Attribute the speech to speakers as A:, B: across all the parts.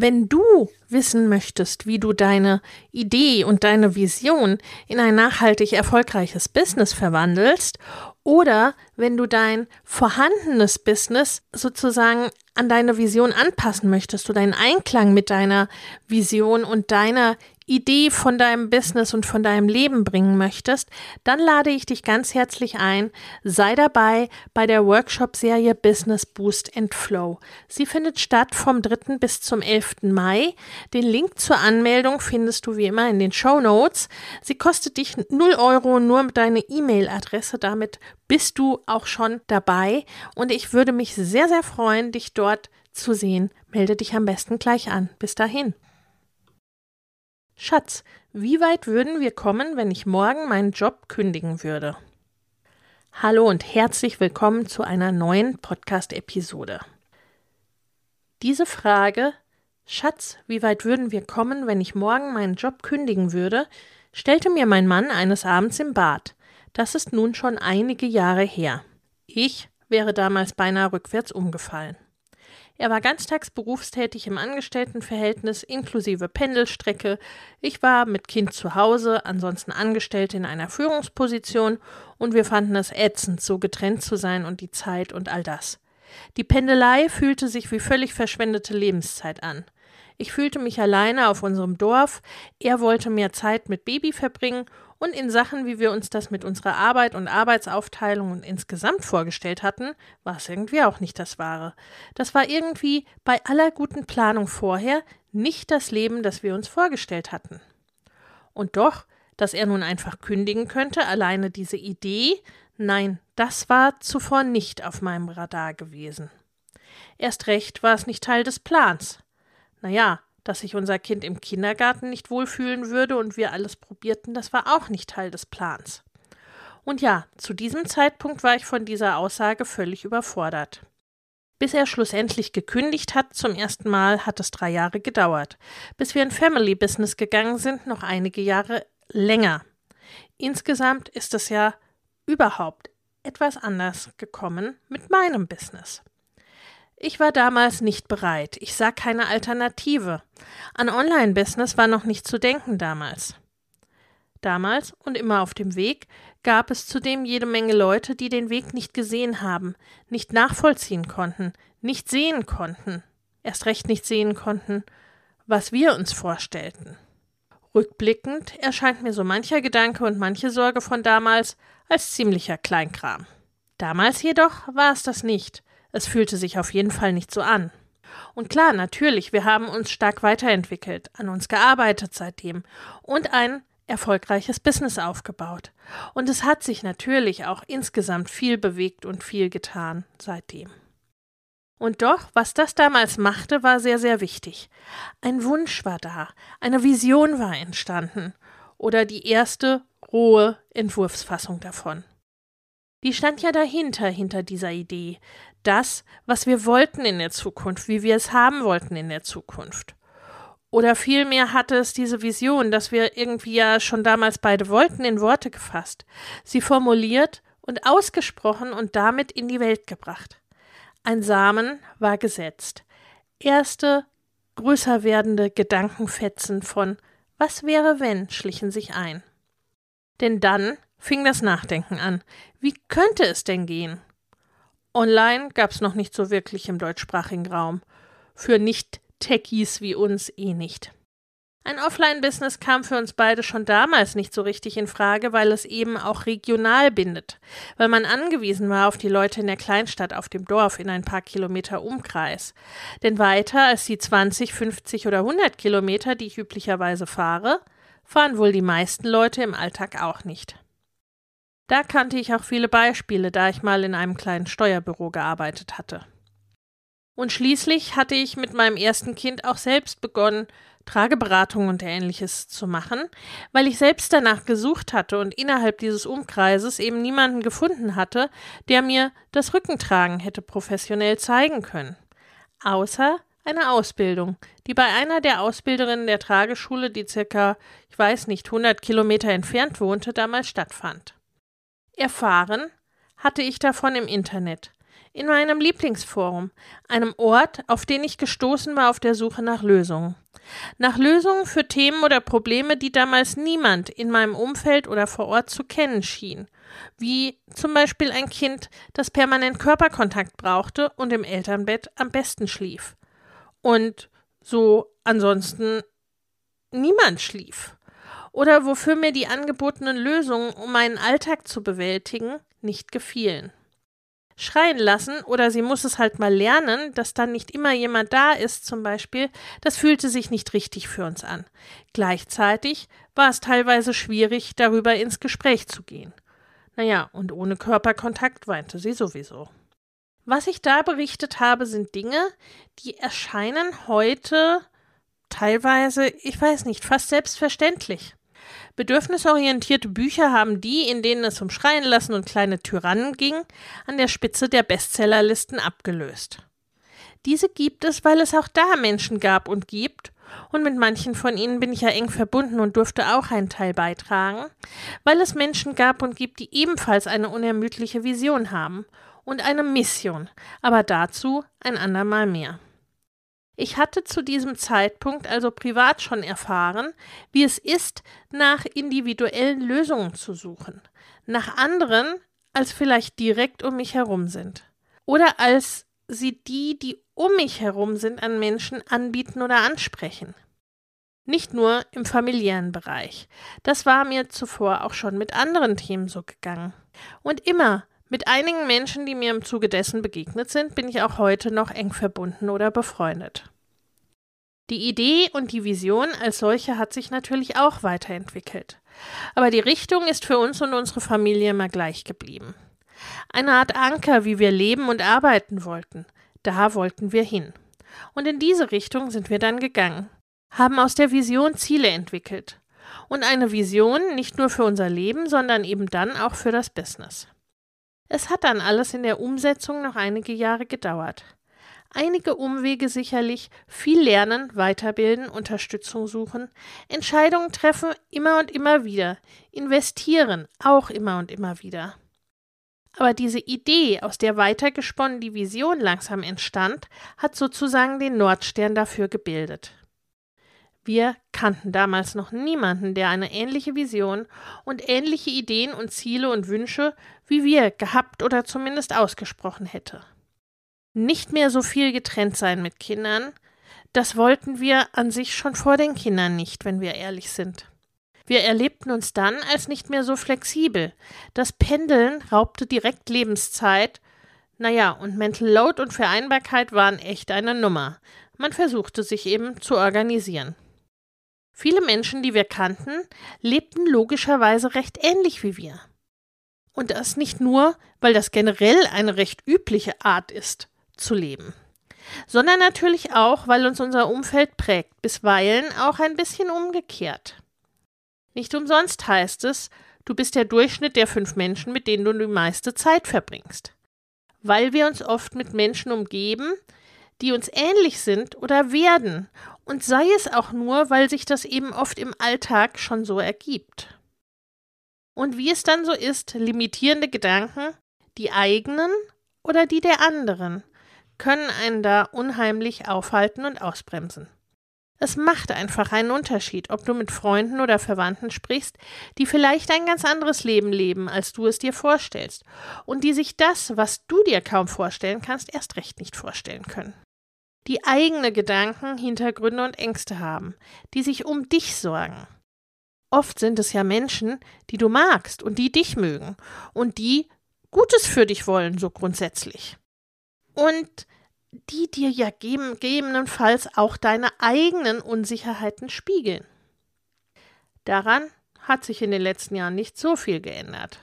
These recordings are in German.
A: Wenn du wissen möchtest, wie du deine Idee und deine Vision in ein nachhaltig erfolgreiches Business verwandelst oder wenn du dein vorhandenes Business sozusagen an deine Vision anpassen möchtest oder in Einklang mit deiner Vision und deiner Idee von deinem Business und von deinem Leben bringen möchtest, dann lade ich dich ganz herzlich ein. Sei dabei bei der Workshop-Serie Business Boost and Flow. Sie findet statt vom 3. bis zum 11. Mai. Den Link zur Anmeldung findest du wie immer in den Show Notes. Sie kostet dich 0 Euro nur deine E-Mail-Adresse. Damit bist du auch schon dabei. Und ich würde mich sehr, sehr freuen, dich dort zu sehen. Melde dich am besten gleich an. Bis dahin. Schatz, wie weit würden wir kommen, wenn ich morgen meinen Job kündigen würde? Hallo und herzlich willkommen zu einer neuen Podcast-Episode. Diese Frage, Schatz, wie weit würden wir kommen, wenn ich morgen meinen Job kündigen würde, stellte mir mein Mann eines Abends im Bad. Das ist nun schon einige Jahre her. Ich wäre damals beinahe rückwärts umgefallen. Er war ganztags berufstätig im Angestelltenverhältnis inklusive Pendelstrecke. Ich war mit Kind zu Hause, ansonsten angestellt in einer Führungsposition und wir fanden es ätzend, so getrennt zu sein und die Zeit und all das. Die Pendelei fühlte sich wie völlig verschwendete Lebenszeit an. Ich fühlte mich alleine auf unserem Dorf, er wollte mehr Zeit mit Baby verbringen und in Sachen, wie wir uns das mit unserer Arbeit und Arbeitsaufteilung und insgesamt vorgestellt hatten, war es irgendwie auch nicht das Wahre. Das war irgendwie bei aller guten Planung vorher nicht das Leben, das wir uns vorgestellt hatten. Und doch, dass er nun einfach kündigen könnte, alleine diese Idee, nein, das war zuvor nicht auf meinem Radar gewesen. Erst recht war es nicht Teil des Plans. Naja, dass sich unser Kind im Kindergarten nicht wohlfühlen würde und wir alles probierten, das war auch nicht Teil des Plans. Und ja, zu diesem Zeitpunkt war ich von dieser Aussage völlig überfordert. Bis er schlussendlich gekündigt hat zum ersten Mal, hat es drei Jahre gedauert. Bis wir in Family Business gegangen sind, noch einige Jahre länger. Insgesamt ist es ja überhaupt etwas anders gekommen mit meinem Business. Ich war damals nicht bereit. Ich sah keine Alternative. An Online-Business war noch nicht zu denken damals. Damals und immer auf dem Weg gab es zudem jede Menge Leute, die den Weg nicht gesehen haben, nicht nachvollziehen konnten, nicht sehen konnten, erst recht nicht sehen konnten, was wir uns vorstellten. Rückblickend erscheint mir so mancher Gedanke und manche Sorge von damals als ziemlicher Kleinkram. Damals jedoch war es das nicht, es fühlte sich auf jeden Fall nicht so an. Und klar, natürlich, wir haben uns stark weiterentwickelt, an uns gearbeitet seitdem und ein erfolgreiches Business aufgebaut. Und es hat sich natürlich auch insgesamt viel bewegt und viel getan seitdem. Und doch, was das damals machte, war sehr, sehr wichtig. Ein Wunsch war da, eine Vision war entstanden oder die erste rohe Entwurfsfassung davon. Die stand ja dahinter, hinter dieser Idee, das, was wir wollten in der Zukunft, wie wir es haben wollten in der Zukunft. Oder vielmehr hatte es diese Vision, dass wir irgendwie ja schon damals beide wollten, in Worte gefasst, sie formuliert und ausgesprochen und damit in die Welt gebracht. Ein Samen war gesetzt. Erste, größer werdende Gedankenfetzen von Was wäre wenn schlichen sich ein. Denn dann fing das Nachdenken an. Wie könnte es denn gehen? Online gab es noch nicht so wirklich im deutschsprachigen Raum. Für Nicht-Techies wie uns eh nicht. Ein Offline-Business kam für uns beide schon damals nicht so richtig in Frage, weil es eben auch regional bindet, weil man angewiesen war auf die Leute in der Kleinstadt, auf dem Dorf, in ein paar Kilometer Umkreis. Denn weiter als die 20, 50 oder 100 Kilometer, die ich üblicherweise fahre, fahren wohl die meisten Leute im Alltag auch nicht. Da kannte ich auch viele Beispiele, da ich mal in einem kleinen Steuerbüro gearbeitet hatte. Und schließlich hatte ich mit meinem ersten Kind auch selbst begonnen, Trageberatung und ähnliches zu machen, weil ich selbst danach gesucht hatte und innerhalb dieses Umkreises eben niemanden gefunden hatte, der mir das Rückentragen hätte professionell zeigen können. Außer eine Ausbildung, die bei einer der Ausbilderinnen der Trageschule, die circa, ich weiß nicht, 100 Kilometer entfernt wohnte, damals stattfand. Erfahren hatte ich davon im Internet, in meinem Lieblingsforum, einem Ort, auf den ich gestoßen war auf der Suche nach Lösungen. Nach Lösungen für Themen oder Probleme, die damals niemand in meinem Umfeld oder vor Ort zu kennen schien, wie zum Beispiel ein Kind, das permanent Körperkontakt brauchte und im Elternbett am besten schlief. Und so ansonsten niemand schlief. Oder wofür mir die angebotenen Lösungen, um meinen Alltag zu bewältigen, nicht gefielen schreien lassen oder sie muss es halt mal lernen, dass dann nicht immer jemand da ist, zum Beispiel, das fühlte sich nicht richtig für uns an. Gleichzeitig war es teilweise schwierig, darüber ins Gespräch zu gehen. Naja, und ohne Körperkontakt weinte sie sowieso. Was ich da berichtet habe, sind Dinge, die erscheinen heute teilweise, ich weiß nicht, fast selbstverständlich. Bedürfnisorientierte Bücher haben die, in denen es um Schreien lassen und kleine Tyrannen ging, an der Spitze der Bestsellerlisten abgelöst. Diese gibt es, weil es auch da Menschen gab und gibt, und mit manchen von ihnen bin ich ja eng verbunden und durfte auch einen Teil beitragen, weil es Menschen gab und gibt, die ebenfalls eine unermüdliche Vision haben und eine Mission, aber dazu ein andermal mehr. Ich hatte zu diesem Zeitpunkt also privat schon erfahren, wie es ist, nach individuellen Lösungen zu suchen, nach anderen, als vielleicht direkt um mich herum sind. Oder als sie die, die um mich herum sind, an Menschen anbieten oder ansprechen. Nicht nur im familiären Bereich. Das war mir zuvor auch schon mit anderen Themen so gegangen. Und immer mit einigen Menschen, die mir im Zuge dessen begegnet sind, bin ich auch heute noch eng verbunden oder befreundet. Die Idee und die Vision als solche hat sich natürlich auch weiterentwickelt. Aber die Richtung ist für uns und unsere Familie immer gleich geblieben. Eine Art Anker, wie wir leben und arbeiten wollten. Da wollten wir hin. Und in diese Richtung sind wir dann gegangen, haben aus der Vision Ziele entwickelt. Und eine Vision nicht nur für unser Leben, sondern eben dann auch für das Business. Es hat dann alles in der Umsetzung noch einige Jahre gedauert einige Umwege sicherlich, viel lernen, weiterbilden, Unterstützung suchen, Entscheidungen treffen immer und immer wieder, investieren auch immer und immer wieder. Aber diese Idee, aus der weitergesponnen die Vision langsam entstand, hat sozusagen den Nordstern dafür gebildet. Wir kannten damals noch niemanden, der eine ähnliche Vision und ähnliche Ideen und Ziele und Wünsche wie wir gehabt oder zumindest ausgesprochen hätte nicht mehr so viel getrennt sein mit Kindern, das wollten wir an sich schon vor den Kindern nicht, wenn wir ehrlich sind. Wir erlebten uns dann als nicht mehr so flexibel. Das Pendeln raubte direkt Lebenszeit. Naja, und Mental Load und Vereinbarkeit waren echt eine Nummer. Man versuchte sich eben zu organisieren. Viele Menschen, die wir kannten, lebten logischerweise recht ähnlich wie wir. Und das nicht nur, weil das generell eine recht übliche Art ist zu leben. Sondern natürlich auch, weil uns unser Umfeld prägt, bisweilen auch ein bisschen umgekehrt. Nicht umsonst heißt es, du bist der Durchschnitt der fünf Menschen, mit denen du die meiste Zeit verbringst. Weil wir uns oft mit Menschen umgeben, die uns ähnlich sind oder werden, und sei es auch nur, weil sich das eben oft im Alltag schon so ergibt. Und wie es dann so ist, limitierende Gedanken, die eigenen oder die der anderen, können einen da unheimlich aufhalten und ausbremsen. Es macht einfach einen Unterschied, ob du mit Freunden oder Verwandten sprichst, die vielleicht ein ganz anderes Leben leben, als du es dir vorstellst, und die sich das, was du dir kaum vorstellen kannst, erst recht nicht vorstellen können. Die eigene Gedanken, Hintergründe und Ängste haben, die sich um dich sorgen. Oft sind es ja Menschen, die du magst und die dich mögen und die Gutes für dich wollen, so grundsätzlich. Und die dir ja gegebenenfalls auch deine eigenen Unsicherheiten spiegeln. Daran hat sich in den letzten Jahren nicht so viel geändert.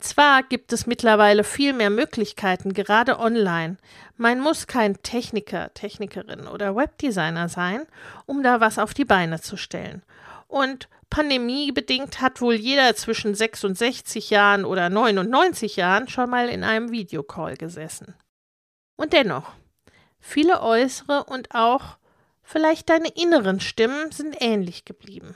A: Zwar gibt es mittlerweile viel mehr Möglichkeiten, gerade online. Man muss kein Techniker, Technikerin oder Webdesigner sein, um da was auf die Beine zu stellen. Und pandemiebedingt hat wohl jeder zwischen 66 Jahren oder 99 Jahren schon mal in einem Videocall gesessen. Und dennoch, viele äußere und auch vielleicht deine inneren Stimmen sind ähnlich geblieben.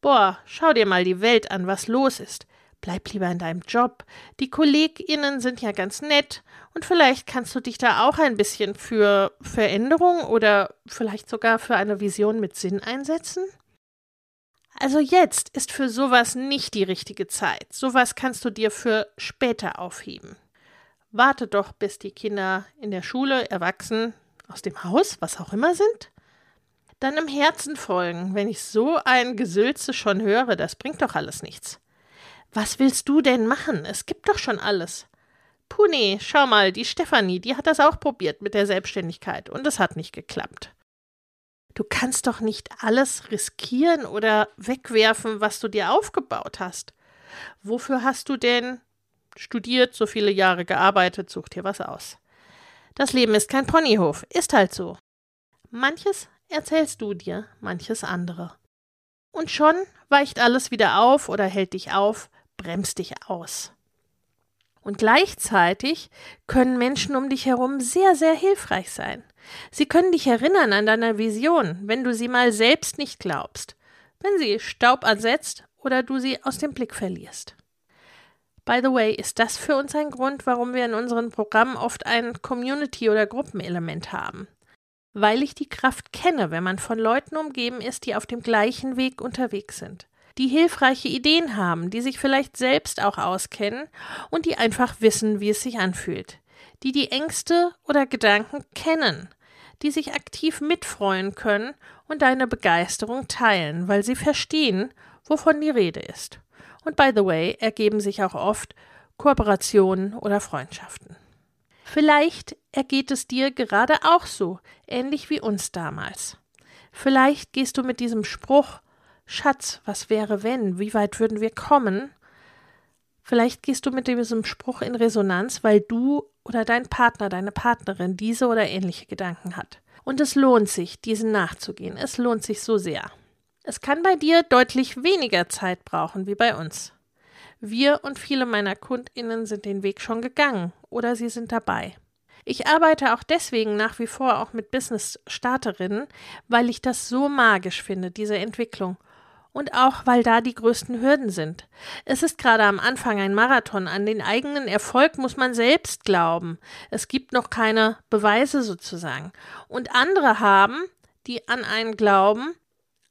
A: Boah, schau dir mal die Welt an, was los ist. Bleib lieber in deinem Job. Die KollegInnen sind ja ganz nett und vielleicht kannst du dich da auch ein bisschen für Veränderung oder vielleicht sogar für eine Vision mit Sinn einsetzen? Also jetzt ist für sowas nicht die richtige Zeit. Sowas kannst du dir für später aufheben. Warte doch, bis die Kinder in der Schule, erwachsen, aus dem Haus, was auch immer sind. Dann im Herzen folgen. Wenn ich so ein Gesülze schon höre, das bringt doch alles nichts. Was willst du denn machen? Es gibt doch schon alles. Puh, schau mal, die Stefanie, die hat das auch probiert mit der Selbstständigkeit und es hat nicht geklappt. Du kannst doch nicht alles riskieren oder wegwerfen, was du dir aufgebaut hast. Wofür hast du denn studiert, so viele Jahre gearbeitet, such dir was aus. Das Leben ist kein Ponyhof, ist halt so. Manches erzählst du dir, manches andere. Und schon weicht alles wieder auf oder hält dich auf, bremst dich aus. Und gleichzeitig können Menschen um dich herum sehr, sehr hilfreich sein. Sie können dich erinnern an deine Vision, wenn du sie mal selbst nicht glaubst, wenn sie Staub ansetzt oder du sie aus dem Blick verlierst. By the way, ist das für uns ein Grund, warum wir in unseren Programmen oft ein Community- oder Gruppenelement haben? Weil ich die Kraft kenne, wenn man von Leuten umgeben ist, die auf dem gleichen Weg unterwegs sind, die hilfreiche Ideen haben, die sich vielleicht selbst auch auskennen und die einfach wissen, wie es sich anfühlt, die die Ängste oder Gedanken kennen, die sich aktiv mitfreuen können und deine Begeisterung teilen, weil sie verstehen, wovon die Rede ist. Und by the way, ergeben sich auch oft Kooperationen oder Freundschaften. Vielleicht ergeht es dir gerade auch so, ähnlich wie uns damals. Vielleicht gehst du mit diesem Spruch Schatz, was wäre wenn, wie weit würden wir kommen? Vielleicht gehst du mit diesem Spruch in Resonanz, weil du oder dein Partner, deine Partnerin diese oder ähnliche Gedanken hat. Und es lohnt sich, diesen nachzugehen. Es lohnt sich so sehr. Es kann bei dir deutlich weniger Zeit brauchen wie bei uns. Wir und viele meiner Kundinnen sind den Weg schon gegangen oder sie sind dabei. Ich arbeite auch deswegen nach wie vor auch mit Business-Starterinnen, weil ich das so magisch finde, diese Entwicklung. Und auch, weil da die größten Hürden sind. Es ist gerade am Anfang ein Marathon. An den eigenen Erfolg muss man selbst glauben. Es gibt noch keine Beweise sozusagen. Und andere haben, die an einen glauben,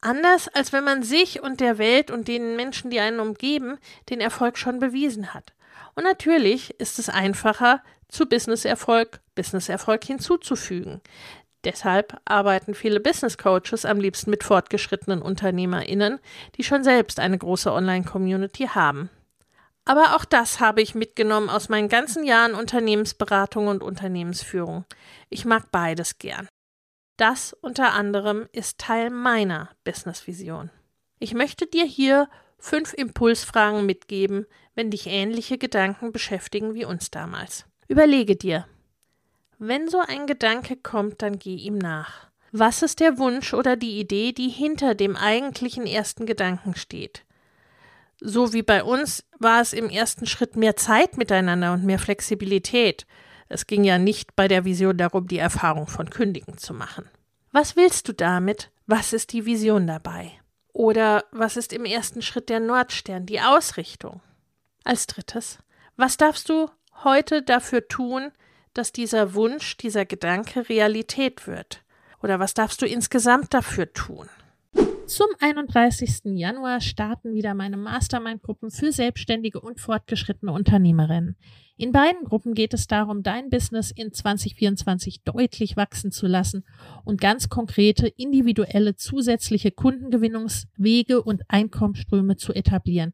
A: Anders als wenn man sich und der Welt und den Menschen, die einen umgeben, den Erfolg schon bewiesen hat. Und natürlich ist es einfacher, zu Businesserfolg Businesserfolg hinzuzufügen. Deshalb arbeiten viele Business Coaches am liebsten mit fortgeschrittenen UnternehmerInnen, die schon selbst eine große Online-Community haben. Aber auch das habe ich mitgenommen aus meinen ganzen Jahren Unternehmensberatung und Unternehmensführung. Ich mag beides gern. Das unter anderem ist Teil meiner Business-Vision. Ich möchte dir hier fünf Impulsfragen mitgeben, wenn dich ähnliche Gedanken beschäftigen wie uns damals. Überlege dir, wenn so ein Gedanke kommt, dann geh ihm nach. Was ist der Wunsch oder die Idee, die hinter dem eigentlichen ersten Gedanken steht? So wie bei uns war es im ersten Schritt mehr Zeit miteinander und mehr Flexibilität. Es ging ja nicht bei der Vision darum, die Erfahrung von Kündigen zu machen. Was willst du damit? Was ist die Vision dabei? Oder was ist im ersten Schritt der Nordstern, die Ausrichtung? Als drittes, was darfst du heute dafür tun, dass dieser Wunsch, dieser Gedanke Realität wird? Oder was darfst du insgesamt dafür tun? Zum 31. Januar starten wieder meine Mastermind-Gruppen für selbstständige und fortgeschrittene Unternehmerinnen. In beiden Gruppen geht es darum, dein Business in 2024 deutlich wachsen zu lassen und ganz konkrete individuelle zusätzliche Kundengewinnungswege und Einkommensströme zu etablieren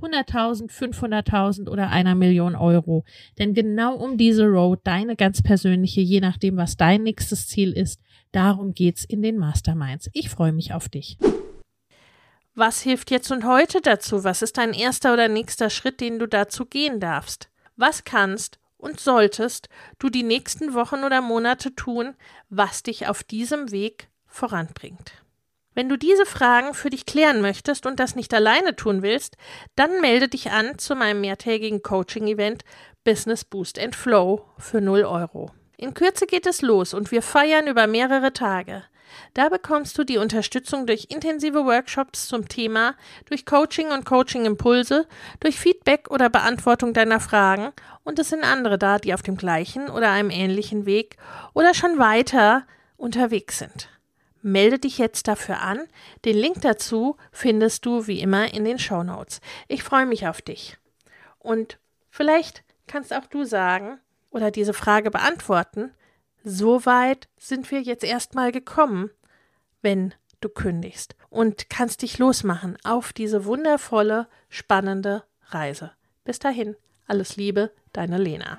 A: 100.000, 500.000 oder einer Million Euro. Denn genau um diese Road, deine ganz persönliche, je nachdem, was dein nächstes Ziel ist, darum geht's in den Masterminds. Ich freue mich auf dich. Was hilft jetzt und heute dazu? Was ist dein erster oder nächster Schritt, den du dazu gehen darfst? Was kannst und solltest du die nächsten Wochen oder Monate tun, was dich auf diesem Weg voranbringt? Wenn du diese Fragen für dich klären möchtest und das nicht alleine tun willst, dann melde dich an zu meinem mehrtägigen Coaching-Event Business Boost and Flow für 0 Euro. In Kürze geht es los und wir feiern über mehrere Tage. Da bekommst du die Unterstützung durch intensive Workshops zum Thema, durch Coaching und Coaching-Impulse, durch Feedback oder Beantwortung deiner Fragen und es sind andere da, die auf dem gleichen oder einem ähnlichen Weg oder schon weiter unterwegs sind. Melde dich jetzt dafür an. Den Link dazu findest du wie immer in den Show Notes. Ich freue mich auf dich. Und vielleicht kannst auch du sagen oder diese Frage beantworten. So weit sind wir jetzt erstmal gekommen, wenn du kündigst und kannst dich losmachen auf diese wundervolle, spannende Reise. Bis dahin, alles Liebe, deine Lena.